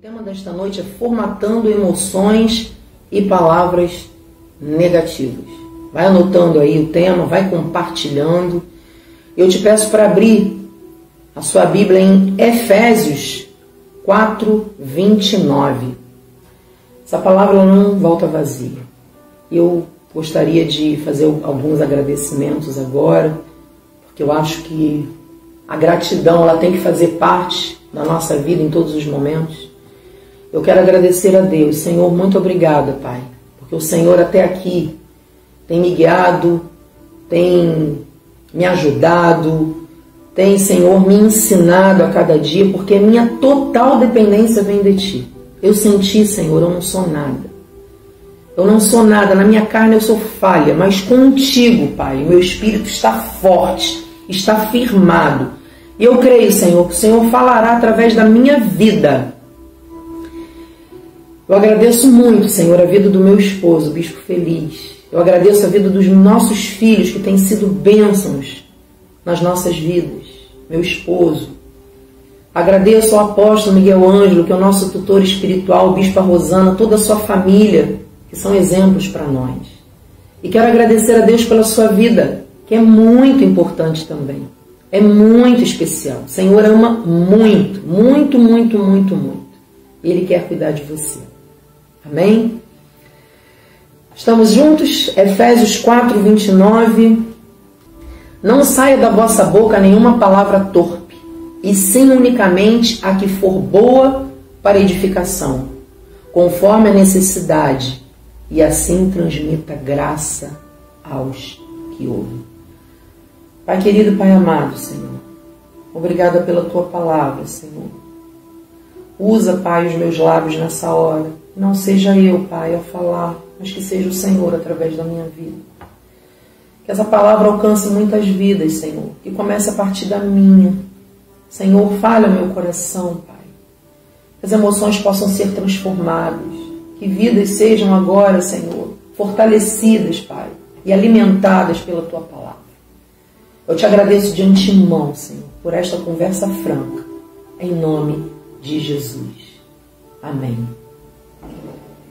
O tema desta noite é formatando emoções e palavras negativas. Vai anotando aí o tema, vai compartilhando. Eu te peço para abrir a sua Bíblia em Efésios 4, 29. Essa palavra não volta vazia. Eu gostaria de fazer alguns agradecimentos agora, porque eu acho que a gratidão ela tem que fazer parte da nossa vida em todos os momentos. Eu quero agradecer a Deus. Senhor, muito obrigada, Pai, porque o Senhor até aqui tem me guiado, tem me ajudado, tem, Senhor, me ensinado a cada dia, porque a minha total dependência vem de Ti. Eu senti, Senhor, eu não sou nada. Eu não sou nada, na minha carne eu sou falha, mas contigo, Pai, o meu espírito está forte, está firmado. E eu creio, Senhor, que o Senhor falará através da minha vida eu agradeço muito, Senhor, a vida do meu esposo, Bispo Feliz. Eu agradeço a vida dos nossos filhos que têm sido bênçãos nas nossas vidas. Meu esposo. Agradeço ao apóstolo Miguel Ângelo, que é o nosso tutor espiritual, Bispo Rosana, toda a sua família, que são exemplos para nós. E quero agradecer a Deus pela sua vida, que é muito importante também. É muito especial. O Senhor ama muito, muito, muito, muito, muito. Ele quer cuidar de você. Amém? Estamos juntos? Efésios 4, 29. Não saia da vossa boca nenhuma palavra torpe, e sim unicamente a que for boa para edificação, conforme a necessidade, e assim transmita graça aos que ouvem. Pai querido, Pai amado, Senhor, obrigada pela tua palavra, Senhor. Usa, Pai, os meus lábios nessa hora não seja eu, Pai, a falar, mas que seja o Senhor através da minha vida. Que essa palavra alcance muitas vidas, Senhor, que comece a partir da minha. Senhor, falha meu coração, Pai. Que as emoções possam ser transformadas. Que vidas sejam agora, Senhor, fortalecidas, Pai, e alimentadas pela Tua palavra. Eu te agradeço de antemão, Senhor, por esta conversa franca, em nome de Jesus. Amém.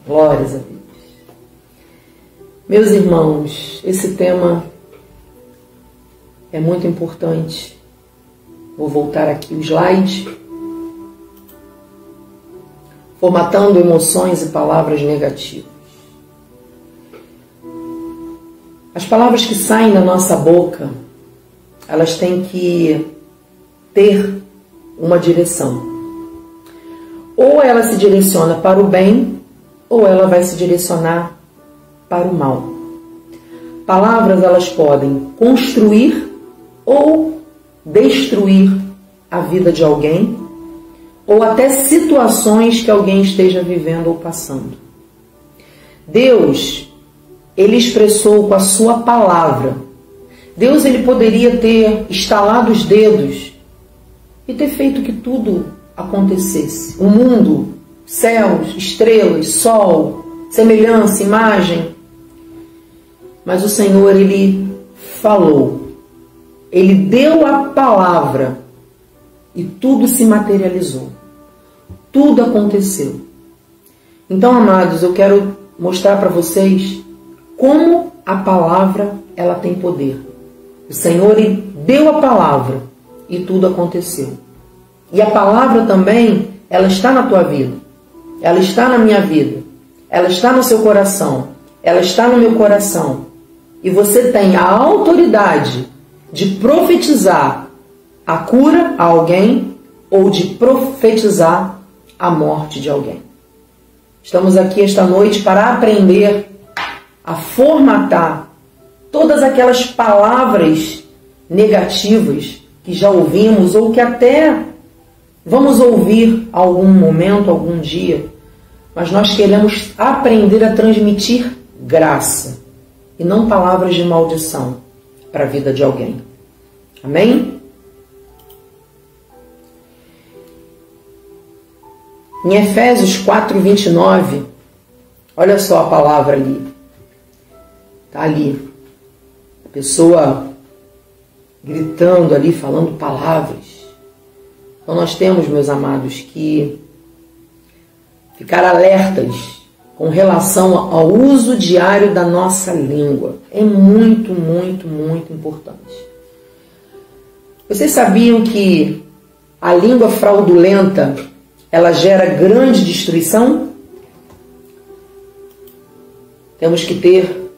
Glórias a Deus. Meus irmãos, esse tema é muito importante. Vou voltar aqui o slide. Formatando emoções e palavras negativas. As palavras que saem da nossa boca, elas têm que ter uma direção. Ou ela se direciona para o bem, ou ela vai se direcionar para o mal. Palavras elas podem construir ou destruir a vida de alguém ou até situações que alguém esteja vivendo ou passando. Deus, ele expressou com a sua palavra. Deus ele poderia ter estalado os dedos e ter feito que tudo acontecesse. O mundo céus, estrelas, sol, semelhança, imagem. Mas o Senhor, ele falou, ele deu a palavra e tudo se materializou. Tudo aconteceu. Então, amados, eu quero mostrar para vocês como a palavra ela tem poder. O Senhor deu a palavra e tudo aconteceu. E a palavra também, ela está na tua vida. Ela está na minha vida. Ela está no seu coração. Ela está no meu coração. E você tem a autoridade de profetizar a cura a alguém ou de profetizar a morte de alguém. Estamos aqui esta noite para aprender a formatar todas aquelas palavras negativas que já ouvimos ou que até Vamos ouvir algum momento, algum dia, mas nós queremos aprender a transmitir graça e não palavras de maldição para a vida de alguém. Amém? Em Efésios 4, 29, olha só a palavra ali. Está ali. A pessoa gritando ali, falando palavras. Então nós temos, meus amados, que ficar alertas com relação ao uso diário da nossa língua. É muito, muito, muito importante. Vocês sabiam que a língua fraudulenta ela gera grande destruição? Temos que ter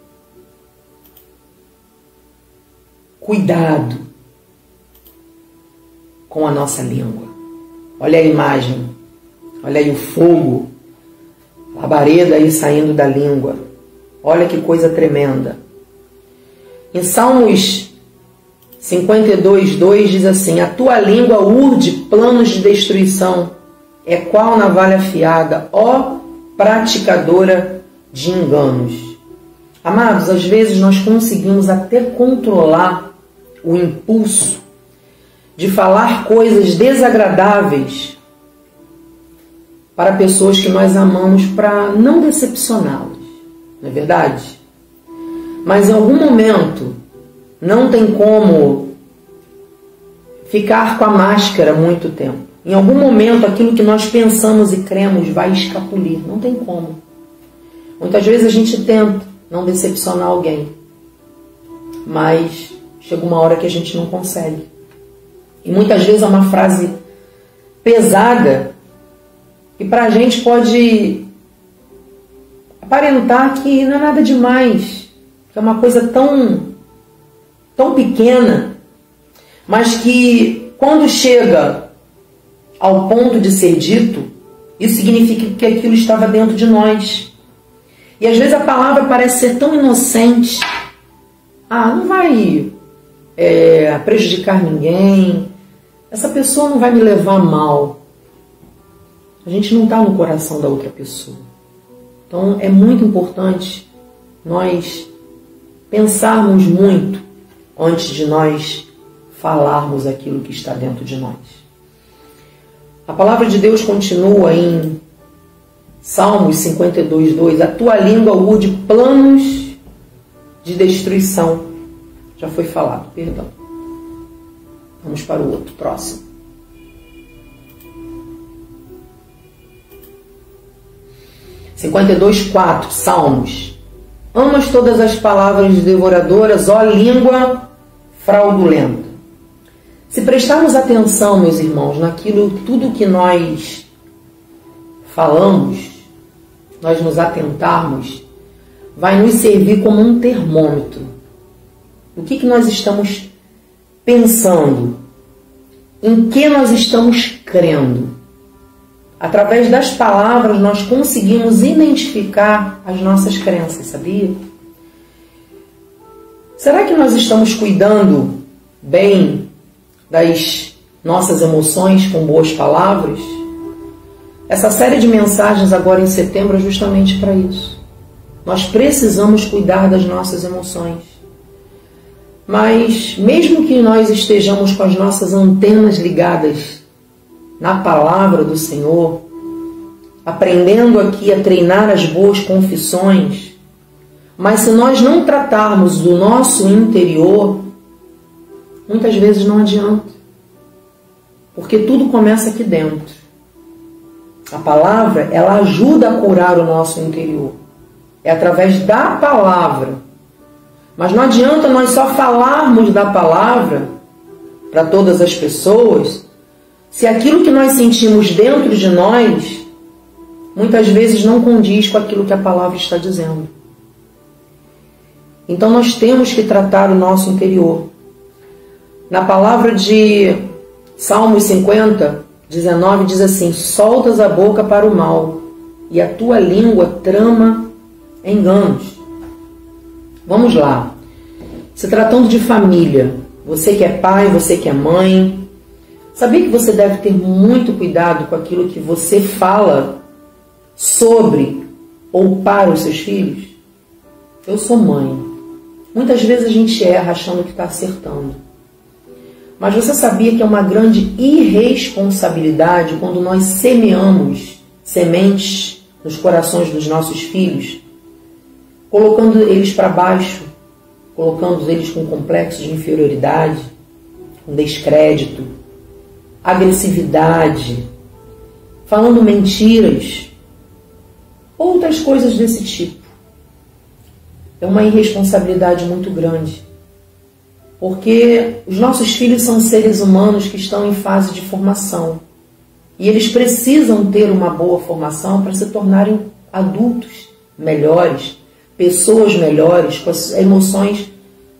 cuidado com a nossa língua. Olha a imagem, olha aí o fogo, a labareda aí saindo da língua. Olha que coisa tremenda. Em Salmos 52, 2 diz assim: A tua língua urde planos de destruição, é qual navalha afiada, ó praticadora de enganos. Amados, às vezes nós conseguimos até controlar o impulso de falar coisas desagradáveis para pessoas que nós amamos para não decepcioná-las, não é verdade? Mas em algum momento não tem como ficar com a máscara muito tempo. Em algum momento aquilo que nós pensamos e cremos vai escapulir, não tem como. Muitas vezes a gente tenta não decepcionar alguém, mas chega uma hora que a gente não consegue. E muitas vezes é uma frase pesada e para a gente pode aparentar que não é nada demais, que é uma coisa tão, tão pequena, mas que quando chega ao ponto de ser dito, isso significa que aquilo estava dentro de nós. E às vezes a palavra parece ser tão inocente. Ah, não vai é, prejudicar ninguém, essa pessoa não vai me levar mal. A gente não está no coração da outra pessoa. Então é muito importante nós pensarmos muito antes de nós falarmos aquilo que está dentro de nós. A palavra de Deus continua em Salmos 52, 2: A tua língua urde planos de destruição. Já foi falado, perdão. Vamos para o outro, próximo. Cinquenta e dois, quatro, Salmos. Amas todas as palavras devoradoras, ó língua fraudulenta. Se prestarmos atenção, meus irmãos, naquilo tudo que nós falamos, nós nos atentarmos, vai nos servir como um termômetro. O que, que nós estamos pensando em que nós estamos crendo. Através das palavras, nós conseguimos identificar as nossas crenças, sabia? Será que nós estamos cuidando bem das nossas emoções com boas palavras? Essa série de mensagens agora em setembro é justamente para isso. Nós precisamos cuidar das nossas emoções. Mas, mesmo que nós estejamos com as nossas antenas ligadas na palavra do Senhor, aprendendo aqui a treinar as boas confissões, mas se nós não tratarmos do nosso interior, muitas vezes não adianta. Porque tudo começa aqui dentro. A palavra, ela ajuda a curar o nosso interior. É através da palavra mas não adianta nós só falarmos da palavra para todas as pessoas se aquilo que nós sentimos dentro de nós muitas vezes não condiz com aquilo que a palavra está dizendo. Então nós temos que tratar o nosso interior. Na palavra de Salmos 50, 19 diz assim: Soltas a boca para o mal, e a tua língua trama enganos. Vamos lá. Se tratando de família, você que é pai, você que é mãe, sabia que você deve ter muito cuidado com aquilo que você fala sobre ou para os seus filhos? Eu sou mãe. Muitas vezes a gente erra achando que está acertando. Mas você sabia que é uma grande irresponsabilidade quando nós semeamos sementes nos corações dos nossos filhos colocando eles para baixo, colocando eles com complexo de inferioridade, com descrédito, agressividade, falando mentiras, outras coisas desse tipo. É uma irresponsabilidade muito grande. Porque os nossos filhos são seres humanos que estão em fase de formação. E eles precisam ter uma boa formação para se tornarem adultos melhores, pessoas melhores, com as emoções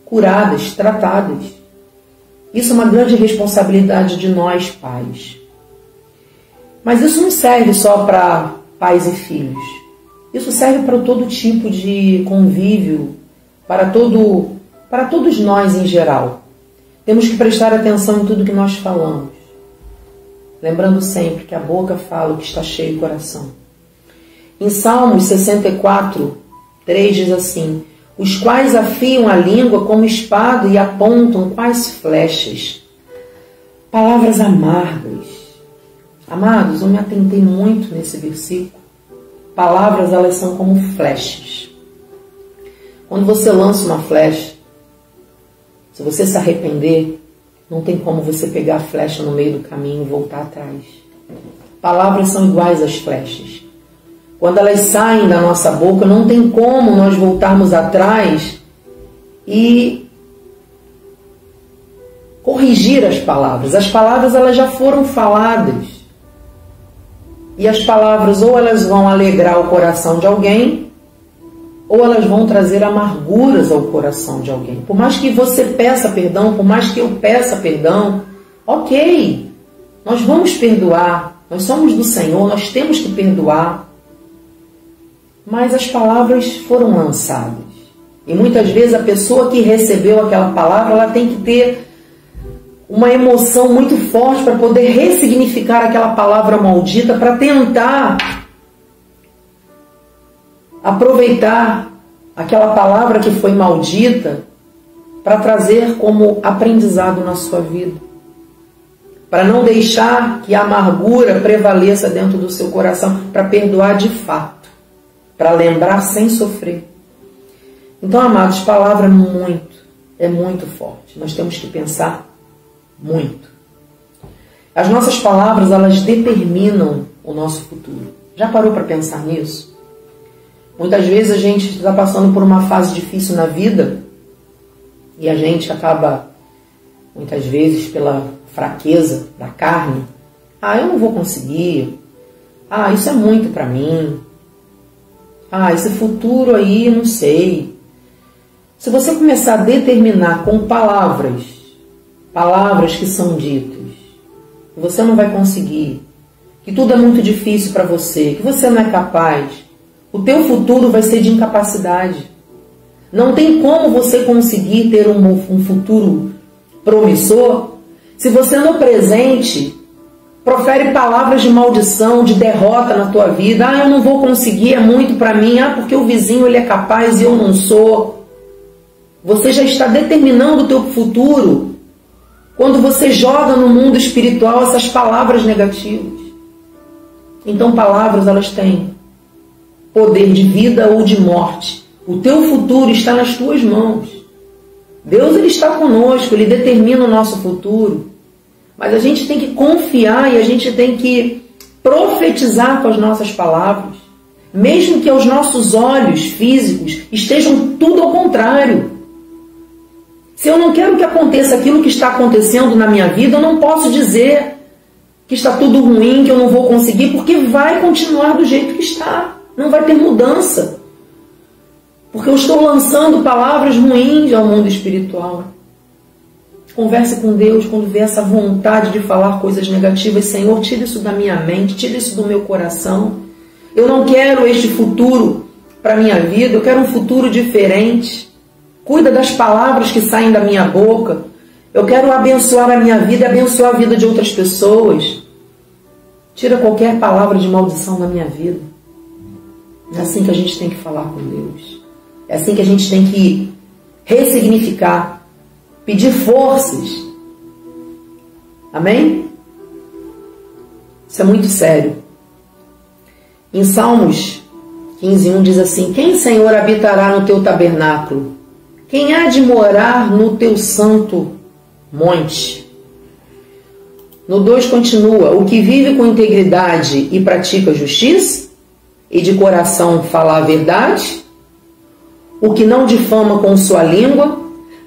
curadas, tratadas. Isso é uma grande responsabilidade de nós, pais. Mas isso não serve só para pais e filhos. Isso serve para todo tipo de convívio, para todo para todos nós em geral. Temos que prestar atenção em tudo que nós falamos. Lembrando sempre que a boca fala o que está cheio o coração. Em Salmos 64, 3 diz assim: Os quais afiam a língua como espada e apontam quais flechas. Palavras amargas. Amados, eu me atentei muito nesse versículo. Palavras, elas são como flechas. Quando você lança uma flecha, se você se arrepender, não tem como você pegar a flecha no meio do caminho e voltar atrás. Palavras são iguais às flechas. Quando elas saem da nossa boca, não tem como nós voltarmos atrás e corrigir as palavras. As palavras elas já foram faladas. E as palavras ou elas vão alegrar o coração de alguém, ou elas vão trazer amarguras ao coração de alguém. Por mais que você peça perdão, por mais que eu peça perdão, ok, nós vamos perdoar, nós somos do Senhor, nós temos que perdoar. Mas as palavras foram lançadas. E muitas vezes a pessoa que recebeu aquela palavra, ela tem que ter uma emoção muito forte para poder ressignificar aquela palavra maldita, para tentar aproveitar aquela palavra que foi maldita para trazer como aprendizado na sua vida. Para não deixar que a amargura prevaleça dentro do seu coração, para perdoar de fato, para lembrar sem sofrer. Então, amados, palavra muito, é muito forte. Nós temos que pensar muito. As nossas palavras, elas determinam o nosso futuro. Já parou para pensar nisso? Muitas vezes a gente está passando por uma fase difícil na vida e a gente acaba, muitas vezes, pela fraqueza da carne, ah, eu não vou conseguir, ah, isso é muito para mim, ah, esse futuro aí, não sei. Se você começar a determinar com palavras, palavras que são ditas, você não vai conseguir, que tudo é muito difícil para você, que você não é capaz, o teu futuro vai ser de incapacidade. Não tem como você conseguir ter um, um futuro promissor se você no presente profere palavras de maldição, de derrota na tua vida. Ah, eu não vou conseguir, é muito para mim. Ah, porque o vizinho ele é capaz e eu não sou. Você já está determinando o teu futuro quando você joga no mundo espiritual essas palavras negativas. Então, palavras elas têm poder de vida ou de morte. O teu futuro está nas tuas mãos. Deus ele está conosco, ele determina o nosso futuro. Mas a gente tem que confiar e a gente tem que profetizar com as nossas palavras. Mesmo que aos nossos olhos físicos estejam tudo ao contrário. Se eu não quero que aconteça aquilo que está acontecendo na minha vida, eu não posso dizer que está tudo ruim, que eu não vou conseguir, porque vai continuar do jeito que está. Não vai ter mudança. Porque eu estou lançando palavras ruins ao mundo espiritual. Converse com Deus quando vê essa vontade de falar coisas negativas. Senhor, tira isso da minha mente, tira isso do meu coração. Eu não quero este futuro para minha vida, eu quero um futuro diferente. Cuida das palavras que saem da minha boca. Eu quero abençoar a minha vida e abençoar a vida de outras pessoas. Tira qualquer palavra de maldição da minha vida. É assim que a gente tem que falar com Deus. É assim que a gente tem que ressignificar, pedir forças. Amém? Isso é muito sério. Em Salmos 15:1 diz assim: Quem, Senhor, habitará no teu tabernáculo? Quem há de morar no teu santo monte? No 2 continua: O que vive com integridade e pratica justiça? e de coração fala a verdade, o que não difama com sua língua,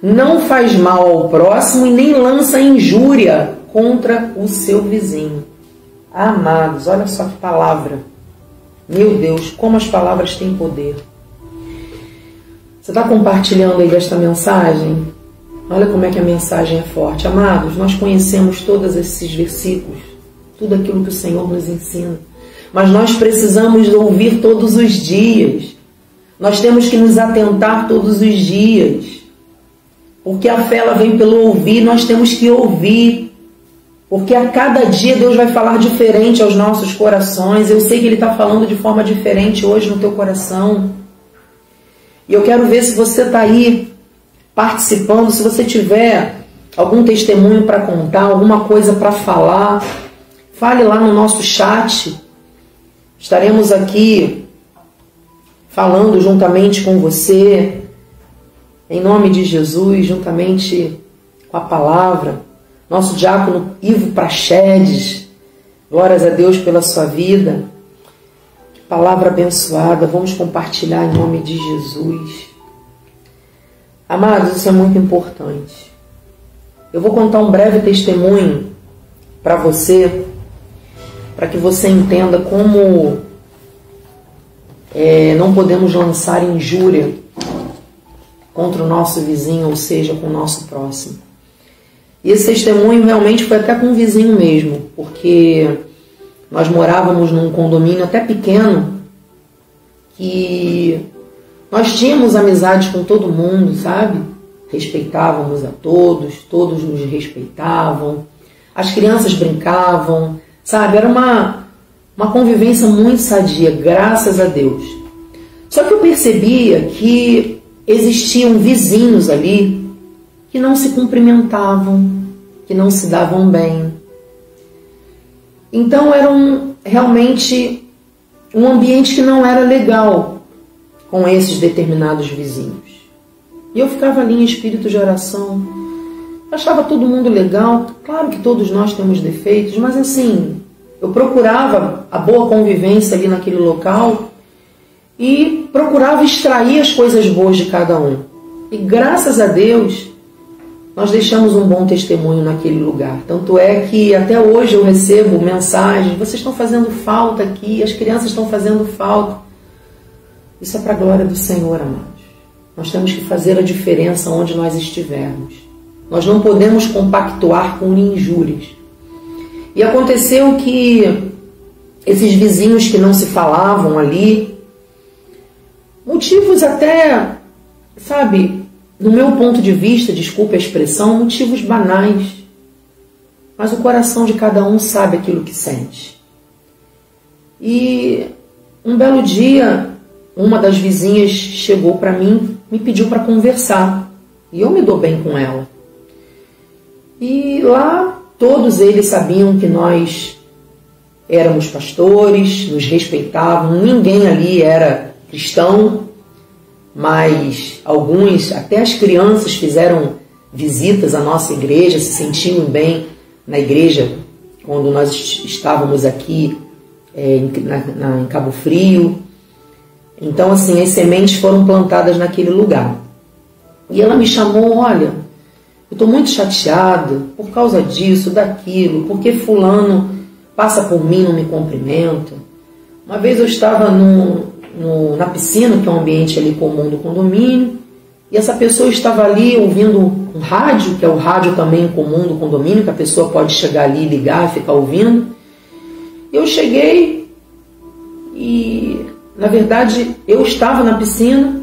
não faz mal ao próximo e nem lança injúria contra o seu vizinho. Amados, olha só que palavra. Meu Deus, como as palavras têm poder. Você está compartilhando aí esta mensagem? Olha como é que a mensagem é forte. Amados, nós conhecemos todos esses versículos, tudo aquilo que o Senhor nos ensina. Mas nós precisamos ouvir todos os dias. Nós temos que nos atentar todos os dias. Porque a fé ela vem pelo ouvir, nós temos que ouvir. Porque a cada dia Deus vai falar diferente aos nossos corações. Eu sei que Ele está falando de forma diferente hoje no teu coração. E eu quero ver se você está aí participando, se você tiver algum testemunho para contar, alguma coisa para falar, fale lá no nosso chat. Estaremos aqui falando juntamente com você, em nome de Jesus, juntamente com a palavra. Nosso diácono Ivo Prachedes, glórias a Deus pela sua vida. Palavra abençoada, vamos compartilhar em nome de Jesus. Amados, isso é muito importante. Eu vou contar um breve testemunho para você, para que você entenda como é, não podemos lançar injúria contra o nosso vizinho, ou seja, com o nosso próximo. E esse testemunho realmente foi até com o vizinho mesmo, porque nós morávamos num condomínio até pequeno que nós tínhamos amizade com todo mundo, sabe? Respeitávamos a todos, todos nos respeitavam. As crianças brincavam, sabe? Era uma, uma convivência muito sadia, graças a Deus. Só que eu percebia que existiam vizinhos ali que não se cumprimentavam, que não se davam bem, então era um, realmente um ambiente que não era legal com esses determinados vizinhos. E eu ficava ali em espírito de oração. Achava todo mundo legal. Claro que todos nós temos defeitos, mas assim, eu procurava a boa convivência ali naquele local e procurava extrair as coisas boas de cada um. E graças a Deus, nós deixamos um bom testemunho naquele lugar. Tanto é que até hoje eu recebo mensagens: vocês estão fazendo falta aqui, as crianças estão fazendo falta. Isso é para a glória do Senhor, amados. Nós temos que fazer a diferença onde nós estivermos. Nós não podemos compactuar com injúrias. E aconteceu que esses vizinhos que não se falavam ali, motivos até, sabe, no meu ponto de vista, desculpe a expressão, motivos banais. Mas o coração de cada um sabe aquilo que sente. E um belo dia, uma das vizinhas chegou para mim, me pediu para conversar. E eu me dou bem com ela. E lá todos eles sabiam que nós éramos pastores, nos respeitavam, ninguém ali era cristão, mas alguns, até as crianças, fizeram visitas à nossa igreja, se sentiam bem na igreja quando nós estávamos aqui é, em, na, na, em Cabo Frio. Então, assim, as sementes foram plantadas naquele lugar. E ela me chamou: olha, eu estou muito chateada por causa disso, daquilo, porque Fulano passa por mim, não me cumprimenta. Uma vez eu estava num, no, na piscina, que é um ambiente ali comum do condomínio, e essa pessoa estava ali ouvindo um rádio, que é o rádio também comum do condomínio, que a pessoa pode chegar ali, ligar ficar ouvindo. Eu cheguei e, na verdade, eu estava na piscina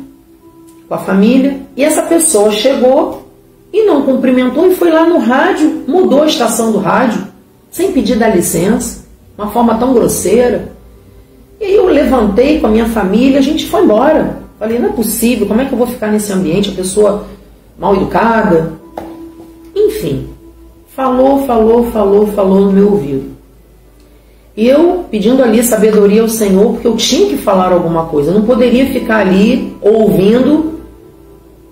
com a família e essa pessoa chegou e não cumprimentou e foi lá no rádio, mudou a estação do rádio, sem pedir da licença, uma forma tão grosseira. E eu levantei com a minha família, a gente foi embora. Falei, não é possível, como é que eu vou ficar nesse ambiente? A pessoa mal educada. Enfim, falou, falou, falou, falou no meu ouvido. E eu pedindo ali sabedoria ao Senhor, porque eu tinha que falar alguma coisa. Eu não poderia ficar ali ouvindo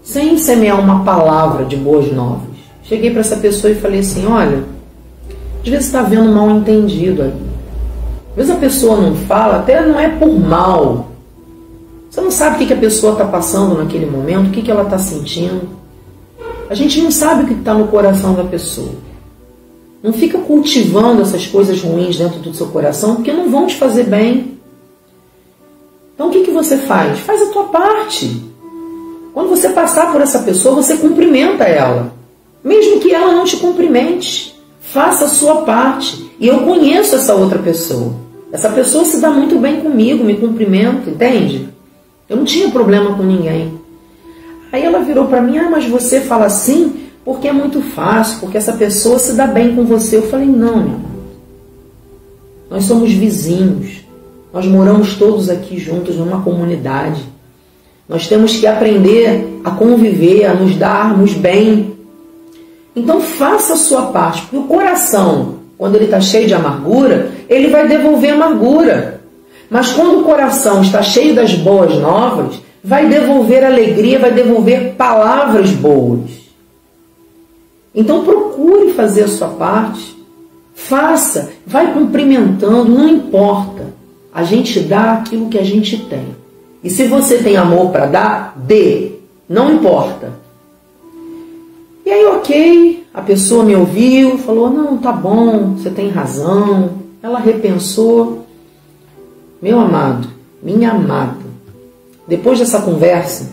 sem semear uma palavra de boas novas. Cheguei para essa pessoa e falei assim: olha, às vezes está havendo mal entendido aí. vezes a pessoa não fala, até não é por mal. Você não sabe o que a pessoa está passando naquele momento, o que ela está sentindo. A gente não sabe o que está no coração da pessoa. Não fica cultivando essas coisas ruins dentro do seu coração, porque não vão te fazer bem. Então o que, que você faz? Faz a tua parte. Quando você passar por essa pessoa, você cumprimenta ela. Mesmo que ela não te cumprimente. Faça a sua parte. E eu conheço essa outra pessoa. Essa pessoa se dá muito bem comigo, me cumprimenta, entende? Eu não tinha problema com ninguém. Aí ela virou para mim: Ah, mas você fala assim porque é muito fácil, porque essa pessoa se dá bem com você. Eu falei: Não, minha amor. Nós somos vizinhos. Nós moramos todos aqui juntos numa comunidade. Nós temos que aprender a conviver, a nos darmos bem. Então faça a sua parte, porque o coração, quando ele está cheio de amargura, ele vai devolver amargura. Mas quando o coração está cheio das boas novas, vai devolver alegria, vai devolver palavras boas. Então procure fazer a sua parte. Faça, vai cumprimentando, não importa. A gente dá aquilo que a gente tem. E se você tem amor para dar, dê. Não importa. E aí, ok, a pessoa me ouviu, falou: não, tá bom, você tem razão. Ela repensou. Meu amado, minha amada, depois dessa conversa,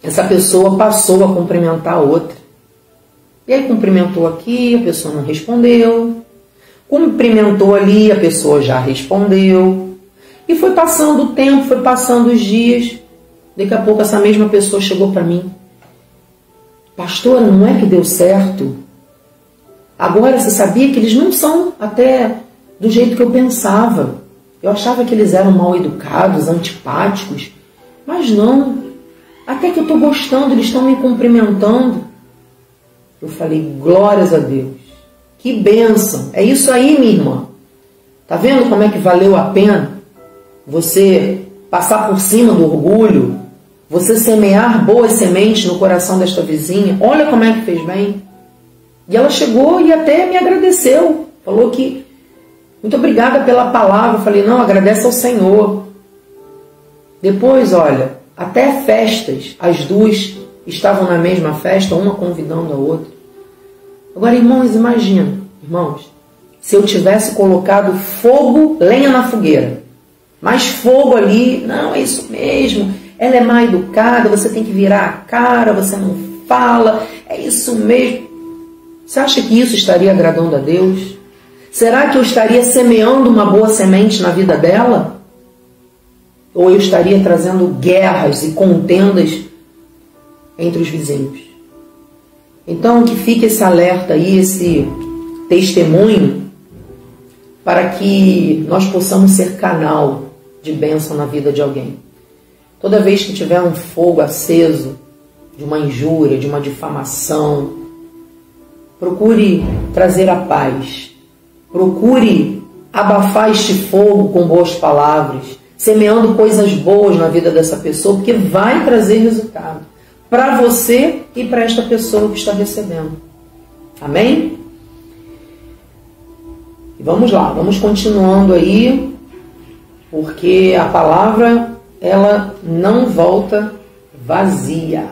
essa pessoa passou a cumprimentar a outra. E aí cumprimentou aqui, a pessoa não respondeu. Cumprimentou ali, a pessoa já respondeu. E foi passando o tempo, foi passando os dias. Daqui a pouco essa mesma pessoa chegou para mim. Pastora, não é que deu certo? Agora você sabia que eles não são até do jeito que eu pensava. Eu achava que eles eram mal educados, antipáticos. Mas não. Até que eu estou gostando, eles estão me cumprimentando. Eu falei, glórias a Deus. Que bênção. É isso aí, minha irmã. Tá vendo como é que valeu a pena? você passar por cima do orgulho, você semear boas sementes no coração desta vizinha, olha como é que fez bem. E ela chegou e até me agradeceu, falou que muito obrigada pela palavra. Eu falei, não, agradece ao Senhor. Depois, olha, até festas, as duas estavam na mesma festa, uma convidando a outra. Agora, irmãos, imagina, irmãos, se eu tivesse colocado fogo, lenha na fogueira mais fogo ali. Não, é isso mesmo. Ela é mal educada, você tem que virar a cara, você não fala. É isso mesmo. Você acha que isso estaria agradando a Deus? Será que eu estaria semeando uma boa semente na vida dela? Ou eu estaria trazendo guerras e contendas entre os vizinhos? Então, que fique esse alerta aí, esse testemunho, para que nós possamos ser canal de bênção na vida de alguém. Toda vez que tiver um fogo aceso de uma injúria, de uma difamação, procure trazer a paz. Procure abafar este fogo com boas palavras, semeando coisas boas na vida dessa pessoa, porque vai trazer resultado para você e para esta pessoa que está recebendo. Amém? Vamos lá, vamos continuando aí porque a palavra ela não volta vazia.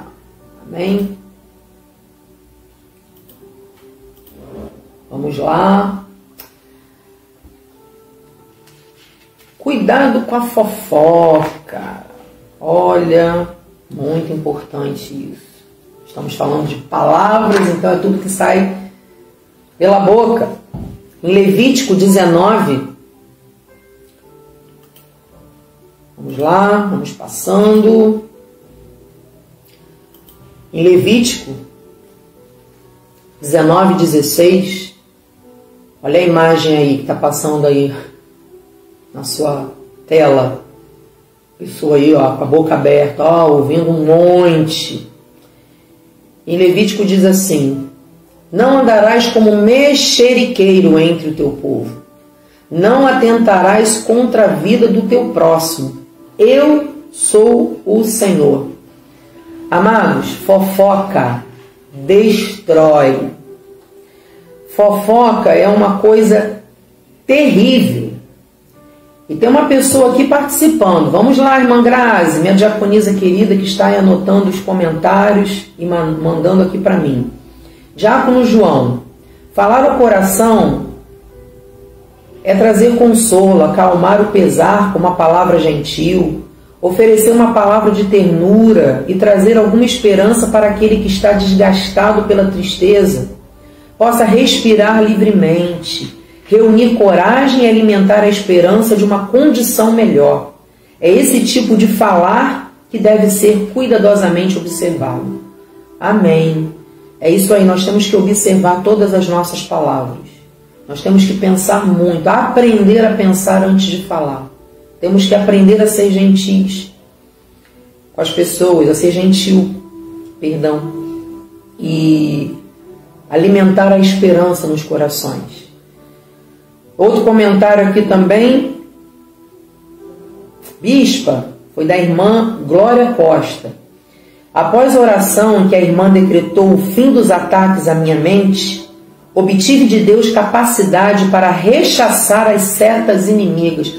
Amém? Vamos lá. Cuidado com a fofoca. Olha, muito importante isso. Estamos falando de palavras, então é tudo que sai pela boca. Em Levítico 19, Vamos lá, vamos passando. Em Levítico 19, 16, olha a imagem aí que está passando aí na sua tela. Pessoa aí, ó, com a boca aberta, ó, ouvindo um monte. Em Levítico diz assim: Não andarás como mexeriqueiro entre o teu povo, não atentarás contra a vida do teu próximo eu sou o Senhor. Amados, fofoca destrói. Fofoca é uma coisa terrível. E tem uma pessoa aqui participando. Vamos lá, irmã Grazi, minha diaconisa querida que está aí anotando os comentários e mandando aqui para mim. Diácono João, falar ao coração é trazer consolo, acalmar o pesar com uma palavra gentil, oferecer uma palavra de ternura e trazer alguma esperança para aquele que está desgastado pela tristeza, possa respirar livremente reunir coragem e alimentar a esperança de uma condição melhor. É esse tipo de falar que deve ser cuidadosamente observado. Amém. É isso aí, nós temos que observar todas as nossas palavras. Nós temos que pensar muito, aprender a pensar antes de falar. Temos que aprender a ser gentis com as pessoas, a ser gentil, perdão, e alimentar a esperança nos corações. Outro comentário aqui também. Bispa, foi da irmã Glória Costa. Após a oração que a irmã decretou o fim dos ataques à minha mente, obtive de Deus capacidade para rechaçar as setas inimigas.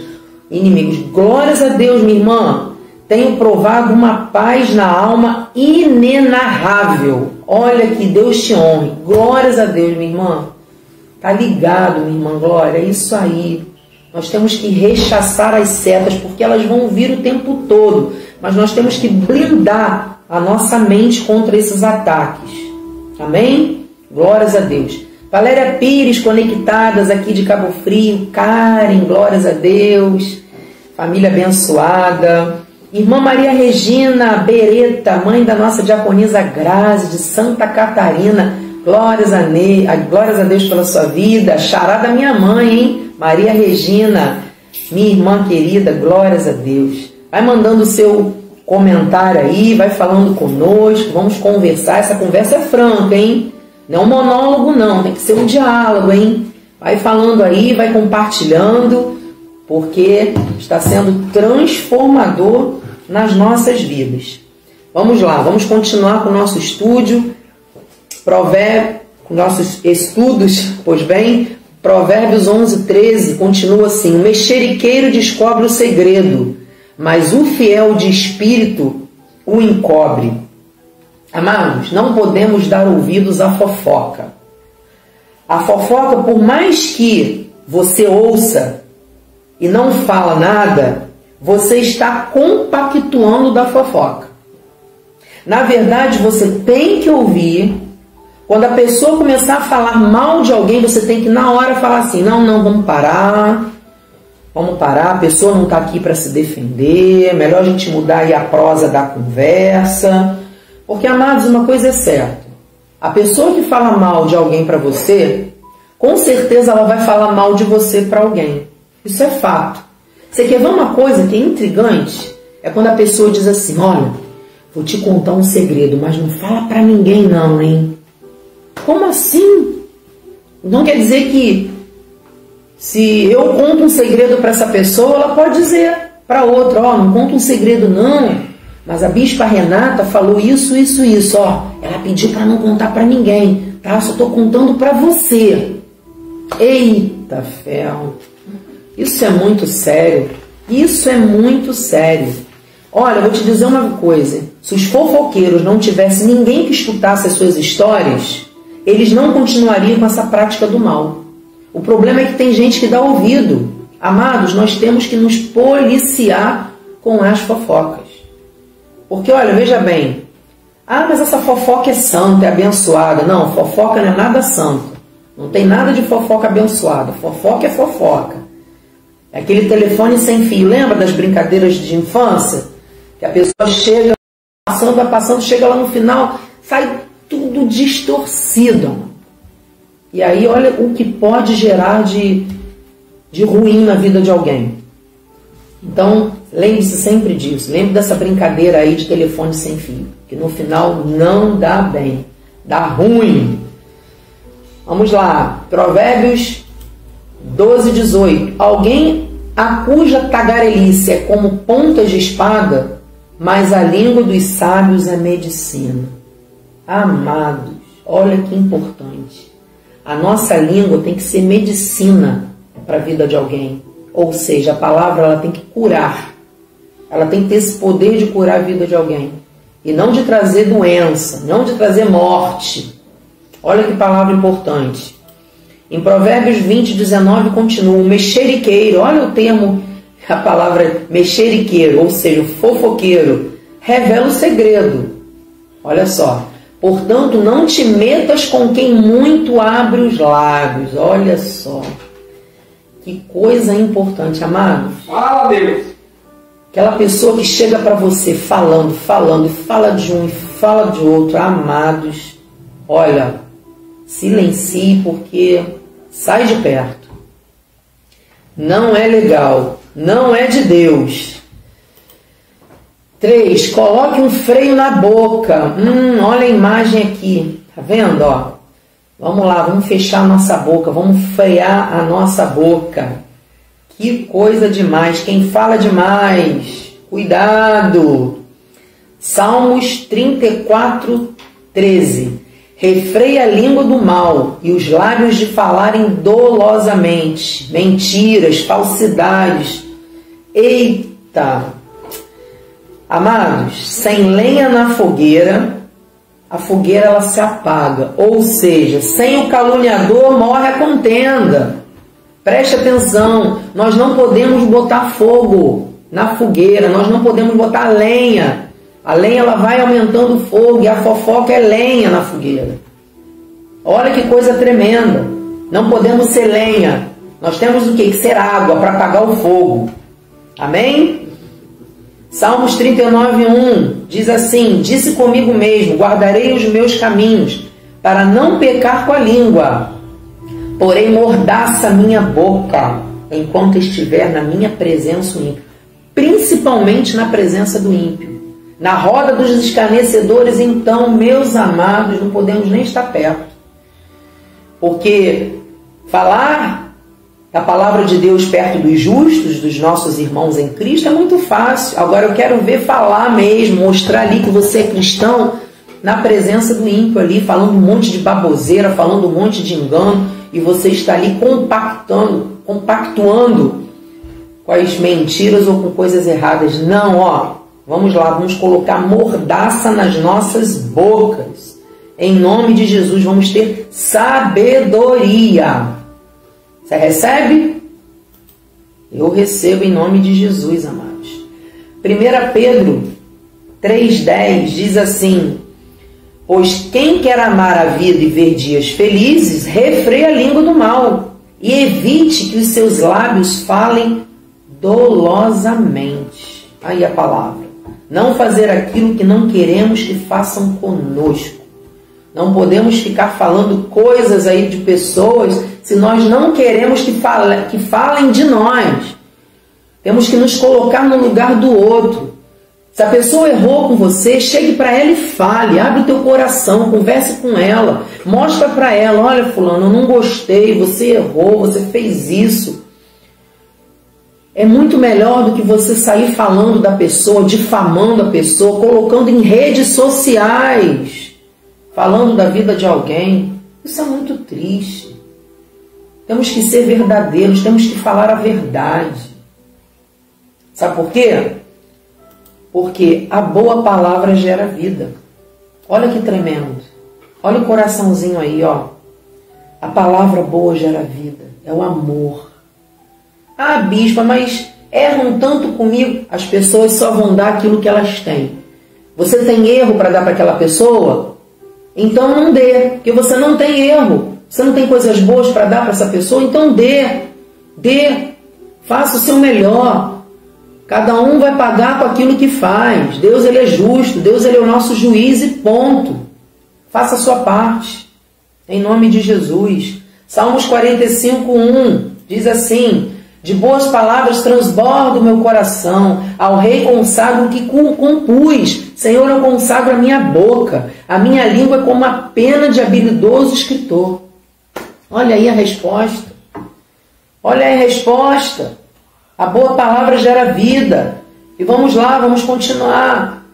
Inimigos. Glórias a Deus, minha irmã. Tenho provado uma paz na alma inenarrável. Olha que Deus te honre. Glórias a Deus, minha irmã. Tá ligado, minha irmã Glória? É isso aí. Nós temos que rechaçar as setas, porque elas vão vir o tempo todo. Mas nós temos que blindar a nossa mente contra esses ataques. Amém? Glórias a Deus. Valéria Pires, conectadas aqui de Cabo Frio. Karen, glórias a Deus. Família abençoada. Irmã Maria Regina Bereta, mãe da nossa diaconisa Grazi, de Santa Catarina. Glórias a, ne... Glórias a Deus pela sua vida. Chará da minha mãe, hein? Maria Regina, minha irmã querida, glórias a Deus. Vai mandando o seu comentário aí, vai falando conosco, vamos conversar. Essa conversa é franca, hein? Não é monólogo, não, tem que ser um diálogo, hein? Vai falando aí, vai compartilhando, porque está sendo transformador nas nossas vidas. Vamos lá, vamos continuar com o nosso estúdio. Provérbio, nossos estudos, pois bem, Provérbios 11, 13 continua assim: O mexeriqueiro descobre o segredo, mas o fiel de espírito o encobre. Amados, não podemos dar ouvidos à fofoca. A fofoca, por mais que você ouça e não fala nada, você está compactuando da fofoca. Na verdade, você tem que ouvir quando a pessoa começar a falar mal de alguém, você tem que na hora falar assim: não, não, vamos parar, vamos parar, a pessoa não está aqui para se defender, melhor a gente mudar aí a prosa da conversa. Porque, amados, uma coisa é certa: a pessoa que fala mal de alguém para você, com certeza ela vai falar mal de você para alguém. Isso é fato. Você quer ver uma coisa que é intrigante? É quando a pessoa diz assim: olha, vou te contar um segredo, mas não fala para ninguém, não, hein? Como assim? Não quer dizer que se eu conto um segredo para essa pessoa, ela pode dizer para outra, ó, oh, não conta um segredo não, mas a bispa Renata falou isso, isso, isso, ó, ela pediu para não contar para ninguém, tá? Só estou contando para você. Eita ferro! Isso é muito sério. Isso é muito sério. Olha, vou te dizer uma coisa: se os fofoqueiros não tivessem ninguém que escutasse as suas histórias, eles não continuariam com essa prática do mal. O problema é que tem gente que dá ouvido. Amados, nós temos que nos policiar com as fofocas. Porque, olha, veja bem. Ah, mas essa fofoca é santa, é abençoada. Não, fofoca não é nada santo. Não tem nada de fofoca abençoada. Fofoca é fofoca. É aquele telefone sem fio. Lembra das brincadeiras de infância? Que a pessoa chega, passando, vai passando, chega lá no final, sai tudo distorcido. E aí, olha o que pode gerar de, de ruim na vida de alguém. Então, lembre-se sempre disso. Lembre dessa brincadeira aí de telefone sem fio, que no final não dá bem, dá ruim. Vamos lá, Provérbios 12, 18. Alguém a cuja tagarelice é como pontas de espada, mas a língua dos sábios é medicina. Amados, olha que importante. A nossa língua tem que ser medicina para a vida de alguém. Ou seja, a palavra ela tem que curar. Ela tem que ter esse poder de curar a vida de alguém. E não de trazer doença, não de trazer morte. Olha que palavra importante. Em Provérbios 20, 19 continua, mexeriqueiro, olha o termo, a palavra mexeriqueiro, ou seja, fofoqueiro, revela o segredo. Olha só. Portanto, não te metas com quem muito abre os lábios. Olha só. Que coisa importante, amado. Fala, Deus. Aquela pessoa que chega para você falando, falando, fala de um e fala de outro, amados. Olha, silencie porque sai de perto. Não é legal, não é de Deus. 3. Coloque um freio na boca. Hum, olha a imagem aqui. Tá vendo, ó? Vamos lá, vamos fechar a nossa boca, vamos frear a nossa boca. Que coisa demais. Quem fala demais, cuidado. Salmos 34, 13. Refreia a língua do mal e os lábios de falarem dolosamente, mentiras, falsidades. Eita! Amados, sem lenha na fogueira, a fogueira ela se apaga. Ou seja, sem o caluniador morre a contenda. Preste atenção, nós não podemos botar fogo na fogueira, nós não podemos botar lenha. A lenha ela vai aumentando o fogo e a fofoca é lenha na fogueira. Olha que coisa tremenda. Não podemos ser lenha. Nós temos o que? Que ser água para apagar o fogo. Amém? Salmos 39, 1 diz assim: Disse comigo mesmo: guardarei os meus caminhos, para não pecar com a língua. Porém, mordaça minha boca, enquanto estiver na minha presença o ímpio, principalmente na presença do ímpio. Na roda dos escarnecedores, então, meus amados, não podemos nem estar perto. Porque falar a palavra de Deus perto dos justos, dos nossos irmãos em Cristo, é muito fácil. Agora eu quero ver falar mesmo, mostrar ali que você é cristão na presença do ímpio ali, falando um monte de baboseira, falando um monte de engano, e você está ali compactando, compactuando com as mentiras ou com coisas erradas. Não, ó, vamos lá, vamos colocar mordaça nas nossas bocas. Em nome de Jesus, vamos ter sabedoria. Você recebe? Eu recebo em nome de Jesus, amados. 1 Pedro 3,10 diz assim: Pois quem quer amar a vida e ver dias felizes, refreia a língua do mal e evite que os seus lábios falem dolosamente. Aí a palavra. Não fazer aquilo que não queremos que façam conosco. Não podemos ficar falando coisas aí de pessoas se nós não queremos que, que falem de nós. Temos que nos colocar no lugar do outro. Se a pessoa errou com você, chegue para ela e fale, abre o teu coração, converse com ela, mostra para ela, olha fulano, eu não gostei, você errou, você fez isso. É muito melhor do que você sair falando da pessoa, difamando a pessoa, colocando em redes sociais, falando da vida de alguém. Isso é muito triste. Temos que ser verdadeiros, temos que falar a verdade. Sabe por quê? Porque a boa palavra gera vida. Olha que tremendo. Olha o coraçãozinho aí, ó. A palavra boa gera vida. É o amor. Ah, bispa, mas erram tanto comigo. As pessoas só vão dar aquilo que elas têm. Você tem erro para dar para aquela pessoa? Então não dê, porque você não tem erro. Você não tem coisas boas para dar para essa pessoa? Então dê, dê, faça o seu melhor. Cada um vai pagar com aquilo que faz. Deus ele é justo, Deus ele é o nosso juiz e ponto. Faça a sua parte. Em nome de Jesus. Salmos 45, 1 diz assim: De boas palavras transborda o meu coração, ao rei consagro o que compus. Senhor, eu consagro a minha boca, a minha língua como a pena de habilidoso escritor. Olha aí a resposta. Olha aí a resposta. A boa palavra gera vida. E vamos lá, vamos continuar.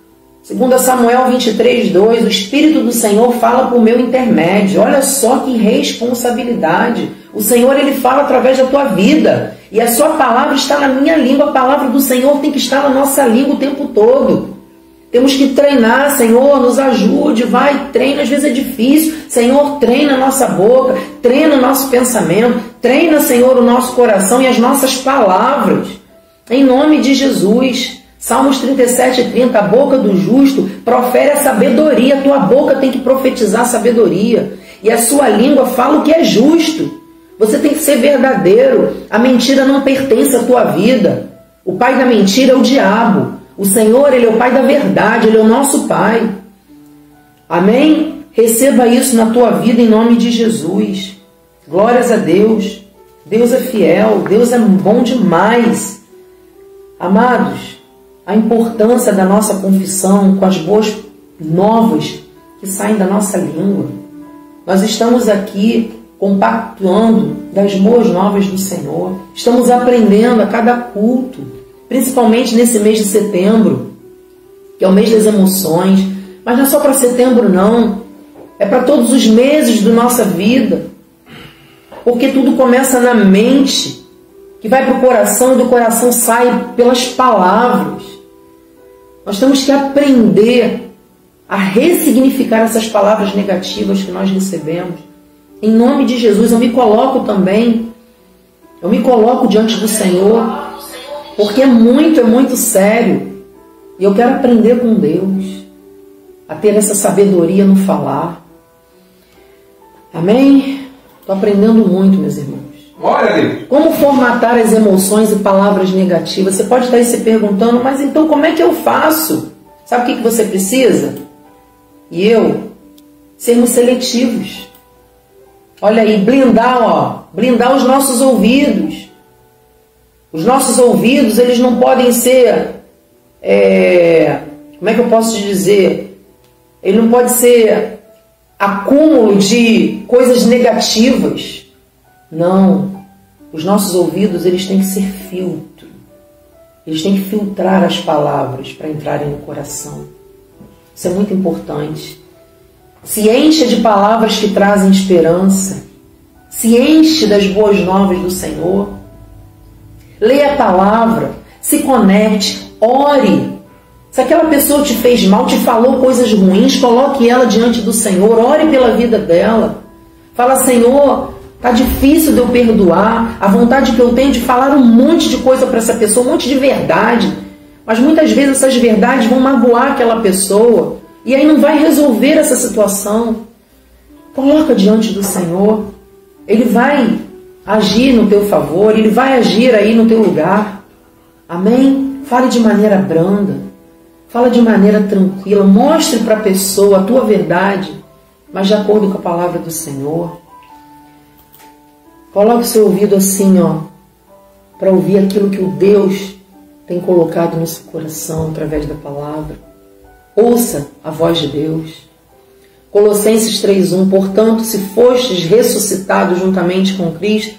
Segundo Samuel 23, 2, o Espírito do Senhor fala por meu intermédio. Olha só que responsabilidade. O Senhor, Ele fala através da tua vida. E a sua palavra está na minha língua. A palavra do Senhor tem que estar na nossa língua o tempo todo. Temos que treinar, Senhor, nos ajude, vai, treina, às vezes é difícil. Senhor, treina a nossa boca, treina o nosso pensamento, treina, Senhor, o nosso coração e as nossas palavras. Em nome de Jesus. Salmos 37 e 30, a boca do justo profere a sabedoria, a tua boca tem que profetizar sabedoria, e a sua língua fala o que é justo. Você tem que ser verdadeiro, a mentira não pertence à tua vida. O pai da mentira é o diabo. O Senhor, Ele é o pai da verdade, Ele é o nosso pai. Amém? Receba isso na tua vida em nome de Jesus. Glórias a Deus. Deus é fiel, Deus é bom demais. Amados, a importância da nossa confissão com as boas novas que saem da nossa língua. Nós estamos aqui compactuando das boas novas do Senhor. Estamos aprendendo a cada culto, principalmente nesse mês de setembro, que é o mês das emoções. Mas não é só para setembro, não. É para todos os meses da nossa vida. Porque tudo começa na mente, que vai para o coração e do coração sai pelas palavras. Nós temos que aprender a ressignificar essas palavras negativas que nós recebemos. Em nome de Jesus, eu me coloco também, eu me coloco diante do Senhor, porque é muito, é muito sério. E eu quero aprender com Deus, a ter essa sabedoria no falar. Amém? Estou aprendendo muito, meus irmãos. Glória a Deus. Como formatar as emoções e palavras negativas? Você pode estar aí se perguntando, mas então como é que eu faço? Sabe o que, que você precisa? E eu? Sermos seletivos. Olha aí, blindar, ó, blindar os nossos ouvidos. Os nossos ouvidos, eles não podem ser, é, como é que eu posso te dizer? Ele não pode ser acúmulo de coisas negativas. Não. Os nossos ouvidos, eles têm que ser filtro. Eles têm que filtrar as palavras para entrarem no coração. Isso é muito importante. Se encha de palavras que trazem esperança. Se enche das boas novas do Senhor. Leia a palavra, se conecte, ore. Se aquela pessoa te fez mal, te falou coisas ruins, coloque ela diante do Senhor, ore pela vida dela. Fala, Senhor, Tá difícil de eu perdoar. A vontade que eu tenho de falar um monte de coisa para essa pessoa, um monte de verdade. Mas muitas vezes essas verdades vão magoar aquela pessoa e aí não vai resolver essa situação. Coloca diante do Senhor. Ele vai agir no teu favor, ele vai agir aí no teu lugar. Amém? Fale de maneira branda. Fala de maneira tranquila. Mostre para a pessoa a tua verdade, mas de acordo com a palavra do Senhor. Coloque seu ouvido assim, ó, para ouvir aquilo que o Deus tem colocado no seu coração através da palavra. Ouça a voz de Deus. Colossenses 3:1 Portanto, se fostes ressuscitados juntamente com Cristo,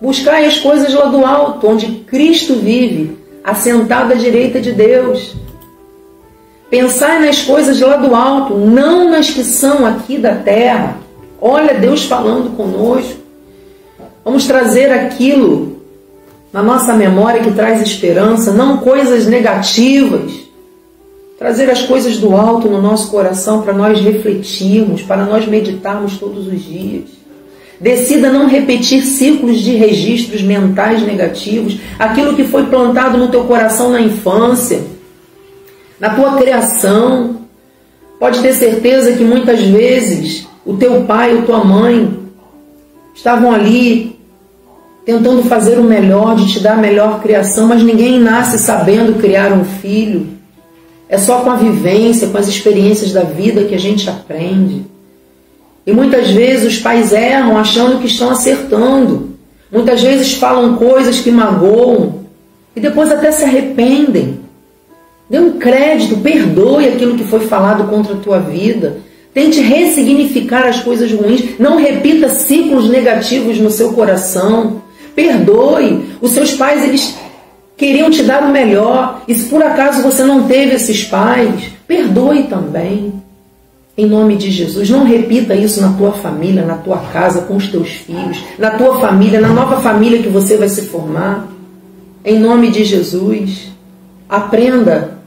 buscai as coisas lá do alto, onde Cristo vive, assentado à direita de Deus. Pensai nas coisas lá do alto, não nas que são aqui da terra. Olha Deus falando conosco. Vamos trazer aquilo na nossa memória que traz esperança, não coisas negativas. Trazer as coisas do alto no nosso coração para nós refletirmos, para nós meditarmos todos os dias. Decida não repetir ciclos de registros mentais negativos, aquilo que foi plantado no teu coração na infância, na tua criação. Pode ter certeza que muitas vezes o teu pai ou tua mãe estavam ali tentando fazer o melhor, de te dar a melhor criação, mas ninguém nasce sabendo criar um filho. É só com a vivência, com as experiências da vida que a gente aprende. E muitas vezes os pais erram achando que estão acertando. Muitas vezes falam coisas que magoam e depois até se arrependem. Dê um crédito, perdoe aquilo que foi falado contra a tua vida. Tente ressignificar as coisas ruins. Não repita ciclos negativos no seu coração. Perdoe. Os seus pais, eles queriam te dar o melhor, e se por acaso você não teve esses pais, perdoe também. Em nome de Jesus, não repita isso na tua família, na tua casa, com os teus filhos, na tua família, na nova família que você vai se formar. Em nome de Jesus, aprenda.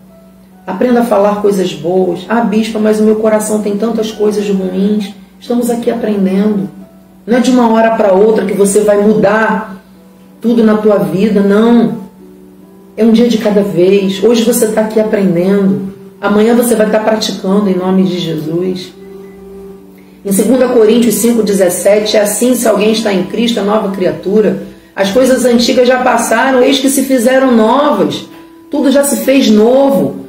Aprenda a falar coisas boas. Ah, bispa, mas o meu coração tem tantas coisas ruins. Estamos aqui aprendendo. Não é de uma hora para outra que você vai mudar tudo na tua vida, não. É um dia de cada vez. Hoje você está aqui aprendendo. Amanhã você vai estar tá praticando em nome de Jesus. Em 2 Coríntios 5,17, é assim: se alguém está em Cristo, a nova criatura. As coisas antigas já passaram, eis que se fizeram novas. Tudo já se fez novo.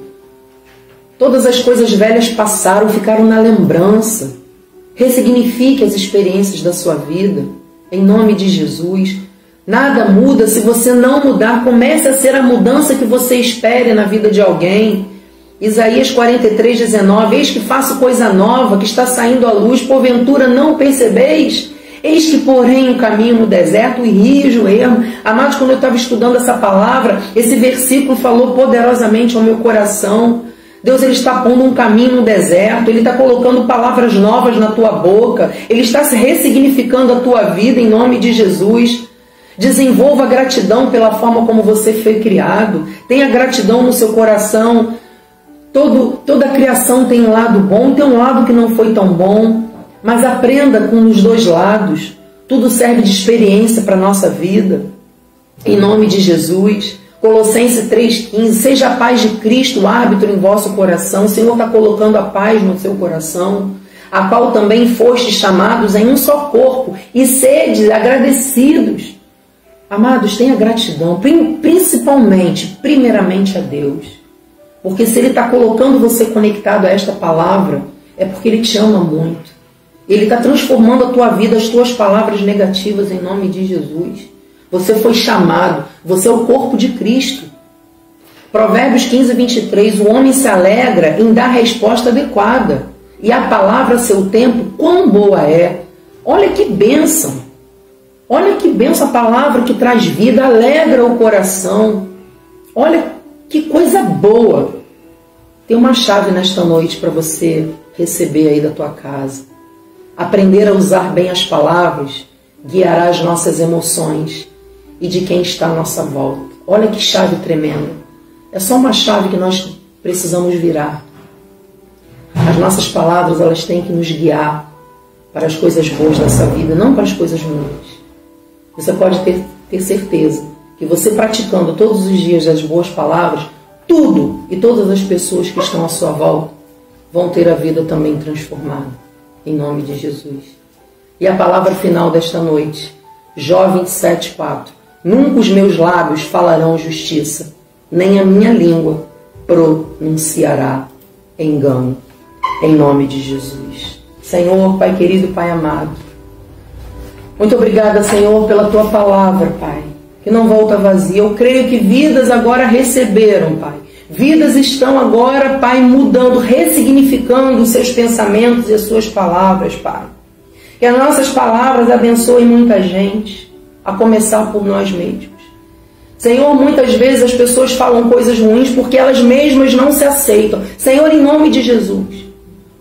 Todas as coisas velhas passaram, ficaram na lembrança. Ressignifique as experiências da sua vida, em nome de Jesus. Nada muda se você não mudar. Comece a ser a mudança que você espere na vida de alguém. Isaías 43, 19: Eis que faço coisa nova, que está saindo à luz, porventura não percebeis? Eis que, porém, um caminho no deserto e rijo ermo. Amados, quando eu estava estudando essa palavra, esse versículo falou poderosamente ao meu coração. Deus ele está pondo um caminho no deserto, Ele está colocando palavras novas na tua boca, Ele está ressignificando a tua vida em nome de Jesus. Desenvolva gratidão pela forma como você foi criado. Tenha gratidão no seu coração. Todo, toda a criação tem um lado bom, tem um lado que não foi tão bom. Mas aprenda com os dois lados. Tudo serve de experiência para a nossa vida. Em nome de Jesus. Colossenses 3,15, seja a paz de Cristo o árbitro em vosso coração. O Senhor está colocando a paz no seu coração, a qual também fostes chamados em um só corpo, e sede agradecidos. Amados, tenha gratidão, principalmente, primeiramente a Deus. Porque se Ele está colocando você conectado a esta palavra, é porque Ele te ama muito. Ele está transformando a tua vida, as tuas palavras negativas em nome de Jesus. Você foi chamado, você é o corpo de Cristo. Provérbios 15, 23, o homem se alegra em dar resposta adequada, e a palavra a seu tempo, quão boa é. Olha que bênção! Olha que bênção a palavra que traz vida, alegra o coração. Olha que coisa boa. Tem uma chave nesta noite para você receber aí da tua casa. Aprender a usar bem as palavras guiará as nossas emoções e de quem está à nossa volta. Olha que chave tremenda. É só uma chave que nós precisamos virar. As nossas palavras, elas têm que nos guiar para as coisas boas dessa vida, não para as coisas ruins. Você pode ter, ter certeza que você praticando todos os dias as boas palavras, tudo e todas as pessoas que estão à sua volta vão ter a vida também transformada. Em nome de Jesus. E a palavra final desta noite, Jó 27,4. Nunca os meus lábios falarão justiça, nem a minha língua pronunciará engano. Em nome de Jesus. Senhor, Pai querido, Pai amado. Muito obrigada, Senhor, pela tua palavra, Pai, que não volta vazia. Eu creio que vidas agora receberam, Pai. Vidas estão agora, Pai, mudando, ressignificando os seus pensamentos e as suas palavras, Pai. Que as nossas palavras abençoem muita gente a começar por nós mesmos. Senhor, muitas vezes as pessoas falam coisas ruins porque elas mesmas não se aceitam. Senhor, em nome de Jesus,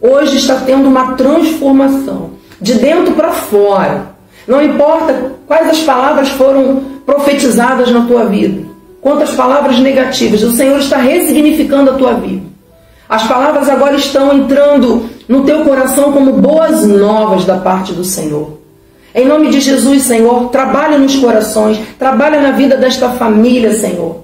hoje está tendo uma transformação de dentro para fora. Não importa quais as palavras foram profetizadas na tua vida, quantas palavras negativas, o Senhor está ressignificando a tua vida. As palavras agora estão entrando no teu coração como boas novas da parte do Senhor. Em nome de Jesus, Senhor, trabalha nos corações, trabalha na vida desta família, Senhor.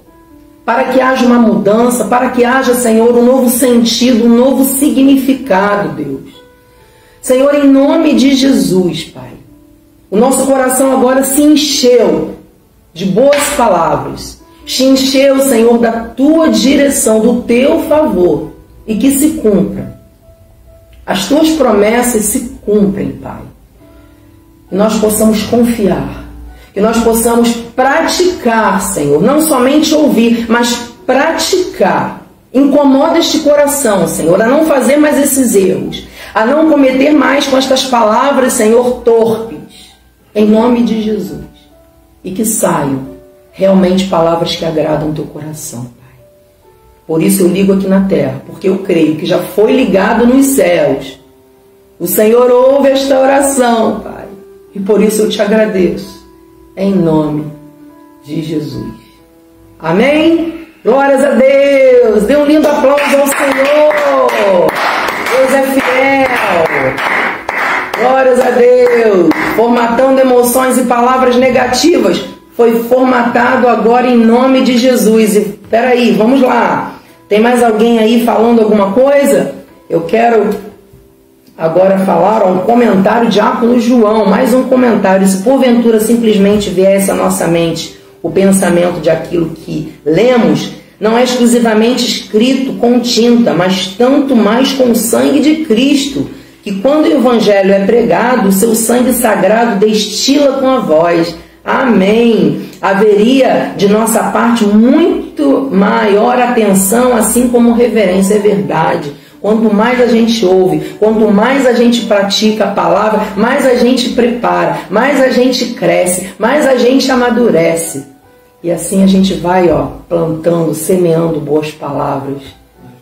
Para que haja uma mudança, para que haja, Senhor, um novo sentido, um novo significado, Deus. Senhor, em nome de Jesus, Pai. O nosso coração agora se encheu de boas palavras. Se encheu, Senhor, da tua direção, do teu favor. E que se cumpra. As tuas promessas se cumprem, Pai que nós possamos confiar, que nós possamos praticar, Senhor, não somente ouvir, mas praticar. Incomoda este coração, Senhor, a não fazer mais esses erros, a não cometer mais com estas palavras, Senhor, torpes, em nome de Jesus. E que saiam realmente palavras que agradam teu coração, Pai. Por isso eu ligo aqui na terra, porque eu creio que já foi ligado nos céus. O Senhor ouve esta oração, Pai. E por isso eu te agradeço. Em nome de Jesus. Amém? Glórias a Deus! Dê um lindo aplauso ao Senhor! Deus é fiel! Glórias a Deus! Formatando emoções e palavras negativas foi formatado agora em nome de Jesus. E peraí, vamos lá. Tem mais alguém aí falando alguma coisa? Eu quero agora falar um comentário de Ápolo João, mais um comentário. Se porventura simplesmente viesse à nossa mente o pensamento de aquilo que lemos, não é exclusivamente escrito com tinta, mas tanto mais com o sangue de Cristo, que quando o Evangelho é pregado, seu sangue sagrado destila com a voz. Amém. Haveria de nossa parte muito maior atenção, assim como reverência é verdade. Quanto mais a gente ouve, quanto mais a gente pratica a palavra, mais a gente prepara, mais a gente cresce, mais a gente amadurece. E assim a gente vai, ó, plantando, semeando boas palavras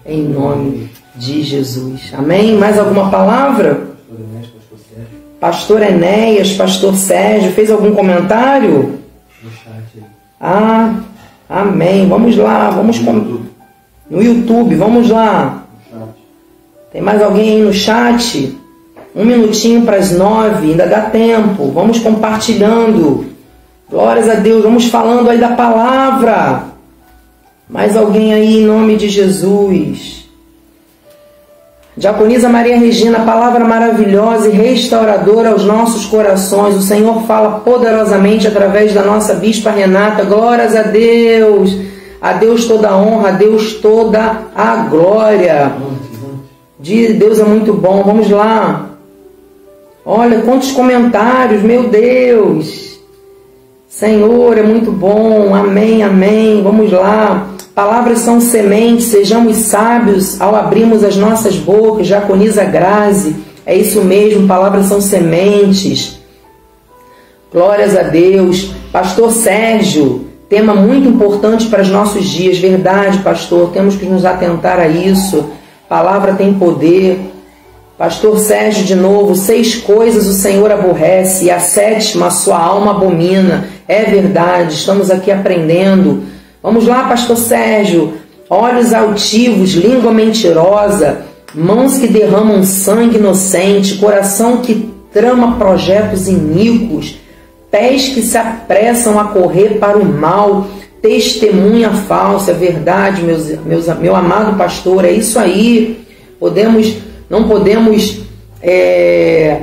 em nome de Jesus. Amém? Mais alguma palavra? Pastor Enéas, Pastor Sérgio, fez algum comentário? Ah, amém. Vamos lá, vamos no, com... YouTube. no YouTube, vamos lá. Tem mais alguém aí no chat? Um minutinho para as nove, ainda dá tempo. Vamos compartilhando. Glórias a Deus, vamos falando aí da palavra. Mais alguém aí em nome de Jesus. Diaconisa Maria Regina, palavra maravilhosa e restauradora aos nossos corações. O Senhor fala poderosamente através da nossa bispa Renata. Glórias a Deus. A Deus toda a honra, a Deus toda a glória. Deus é muito bom. Vamos lá. Olha quantos comentários, meu Deus. Senhor, é muito bom, amém, amém. Vamos lá. Palavras são sementes, sejamos sábios ao abrirmos as nossas bocas. Jaconiza Grazi, é isso mesmo, palavras são sementes. Glórias a Deus. Pastor Sérgio, tema muito importante para os nossos dias, verdade, pastor, temos que nos atentar a isso. Palavra tem poder. Pastor Sérgio, de novo, seis coisas o Senhor aborrece e a sétima a sua alma abomina. É verdade, estamos aqui aprendendo. Vamos lá, Pastor Sérgio. Olhos altivos, língua mentirosa, mãos que derramam sangue inocente, coração que trama projetos iníquos, pés que se apressam a correr para o mal, testemunha falsa, verdade, meus, meus, meu amado pastor, é isso aí. Podemos, não podemos é,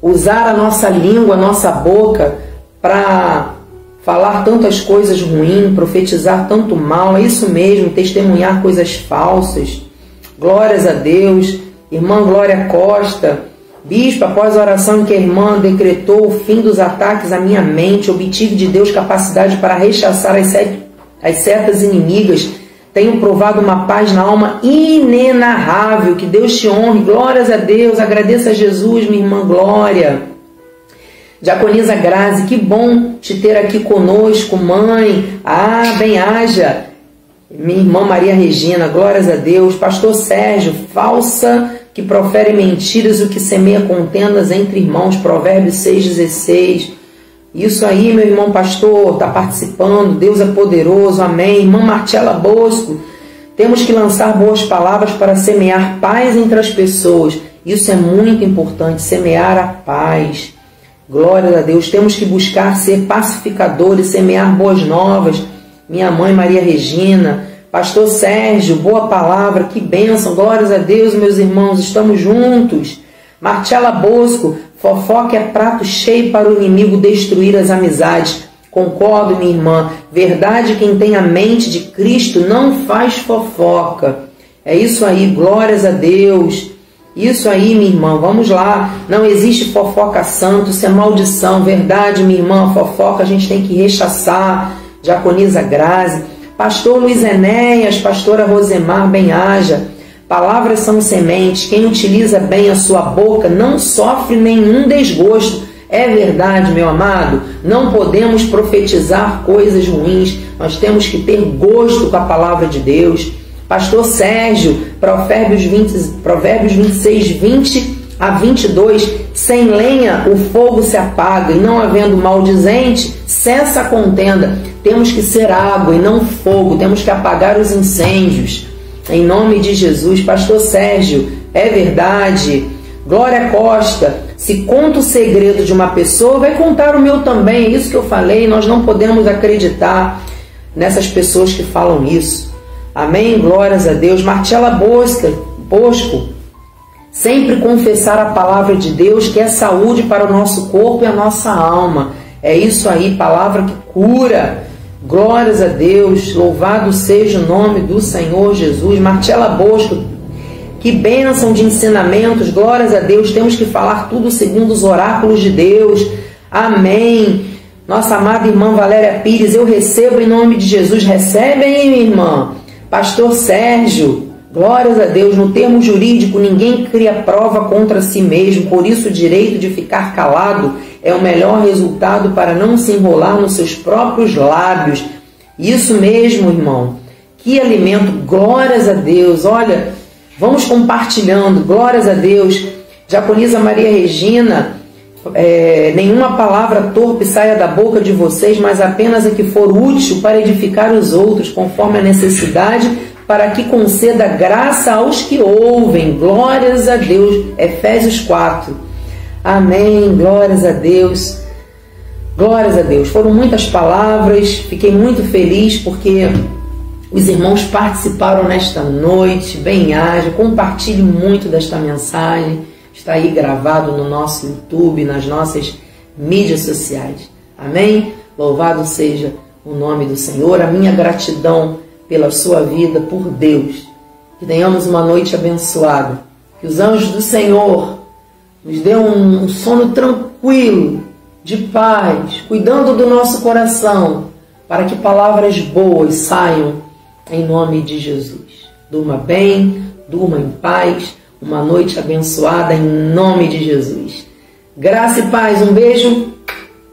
usar a nossa língua, a nossa boca para falar tantas coisas ruins, profetizar tanto mal, é isso mesmo, testemunhar coisas falsas. Glórias a Deus. Irmã Glória Costa, bispo, após a oração em que a irmã decretou o fim dos ataques à minha mente, obtive de Deus capacidade para rechaçar as, sete, as setas inimigas. Tenho provado uma paz na alma inenarrável. Que Deus te honre. Glórias a Deus. Agradeça a Jesus, minha irmã Glória. Diaconisa Grazi, que bom te ter aqui conosco, mãe. Ah, bem haja. Minha irmã Maria Regina, glórias a Deus. Pastor Sérgio, falsa que profere mentiras, o que semeia contendas entre irmãos. Provérbios 6,16. Isso aí, meu irmão pastor, está participando. Deus é poderoso, amém. Irmã Martela Bosco, temos que lançar boas palavras para semear paz entre as pessoas. Isso é muito importante, semear a paz. Glória a Deus. Temos que buscar ser pacificadores, semear boas novas. Minha mãe Maria Regina, Pastor Sérgio, boa palavra, que bênção. Glórias a Deus, meus irmãos, estamos juntos. Marcela Bosco, fofoca é prato cheio para o inimigo destruir as amizades. Concordo, minha irmã. Verdade, quem tem a mente de Cristo não faz fofoca. É isso aí, glórias a Deus. Isso aí, minha irmã, vamos lá. Não existe fofoca santo, isso é maldição. Verdade, minha irmã, fofoca a gente tem que rechaçar. Diaconisa Grazi. Pastor Luiz Enéas, pastora Rosemar Benhaja. Palavras são sementes. Quem utiliza bem a sua boca não sofre nenhum desgosto. É verdade, meu amado, não podemos profetizar coisas ruins, nós temos que ter gosto com a palavra de Deus. Pastor Sérgio, Provérbios, 20, Provérbios 26, 20 a 22, sem lenha o fogo se apaga, e não havendo maldizente, cessa a contenda. Temos que ser água e não fogo, temos que apagar os incêndios. Em nome de Jesus, Pastor Sérgio, é verdade. Glória Costa, se conta o segredo de uma pessoa, vai contar o meu também. É isso que eu falei, nós não podemos acreditar nessas pessoas que falam isso. Amém? Glórias a Deus. Martela Bosca, Bosco, sempre confessar a palavra de Deus, que é saúde para o nosso corpo e a nossa alma. É isso aí, palavra que cura. Glórias a Deus, louvado seja o nome do Senhor Jesus. Martela Bosco, que bênção de ensinamentos, glórias a Deus. Temos que falar tudo segundo os oráculos de Deus. Amém. Nossa amada irmã Valéria Pires, eu recebo em nome de Jesus. Recebe aí, minha irmã. Pastor Sérgio, glórias a Deus. No termo jurídico, ninguém cria prova contra si mesmo, por isso o direito de ficar calado é o melhor resultado para não se enrolar nos seus próprios lábios. Isso mesmo, irmão. Que alimento, glórias a Deus. Olha, vamos compartilhando, glórias a Deus. Japonesa Maria Regina, é, nenhuma palavra torpe saia da boca de vocês, mas apenas a que for útil para edificar os outros, conforme a necessidade, para que conceda graça aos que ouvem. Glórias a Deus. Efésios 4. Amém. Glórias a Deus. Glórias a Deus. Foram muitas palavras. Fiquei muito feliz porque os irmãos participaram nesta noite. Bem haja. Compartilhe muito desta mensagem. Está aí gravado no nosso YouTube, nas nossas mídias sociais. Amém? Louvado seja o nome do Senhor. A minha gratidão pela sua vida, por Deus. Que tenhamos uma noite abençoada. Que os anjos do Senhor nos dê um sono tranquilo, de paz, cuidando do nosso coração, para que palavras boas saiam em nome de Jesus. Durma bem, durma em paz, uma noite abençoada em nome de Jesus. Graça e paz, um beijo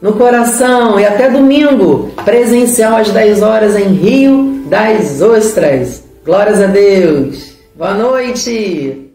no coração e até domingo, presencial às 10 horas em Rio das Ostras. Glórias a Deus. Boa noite.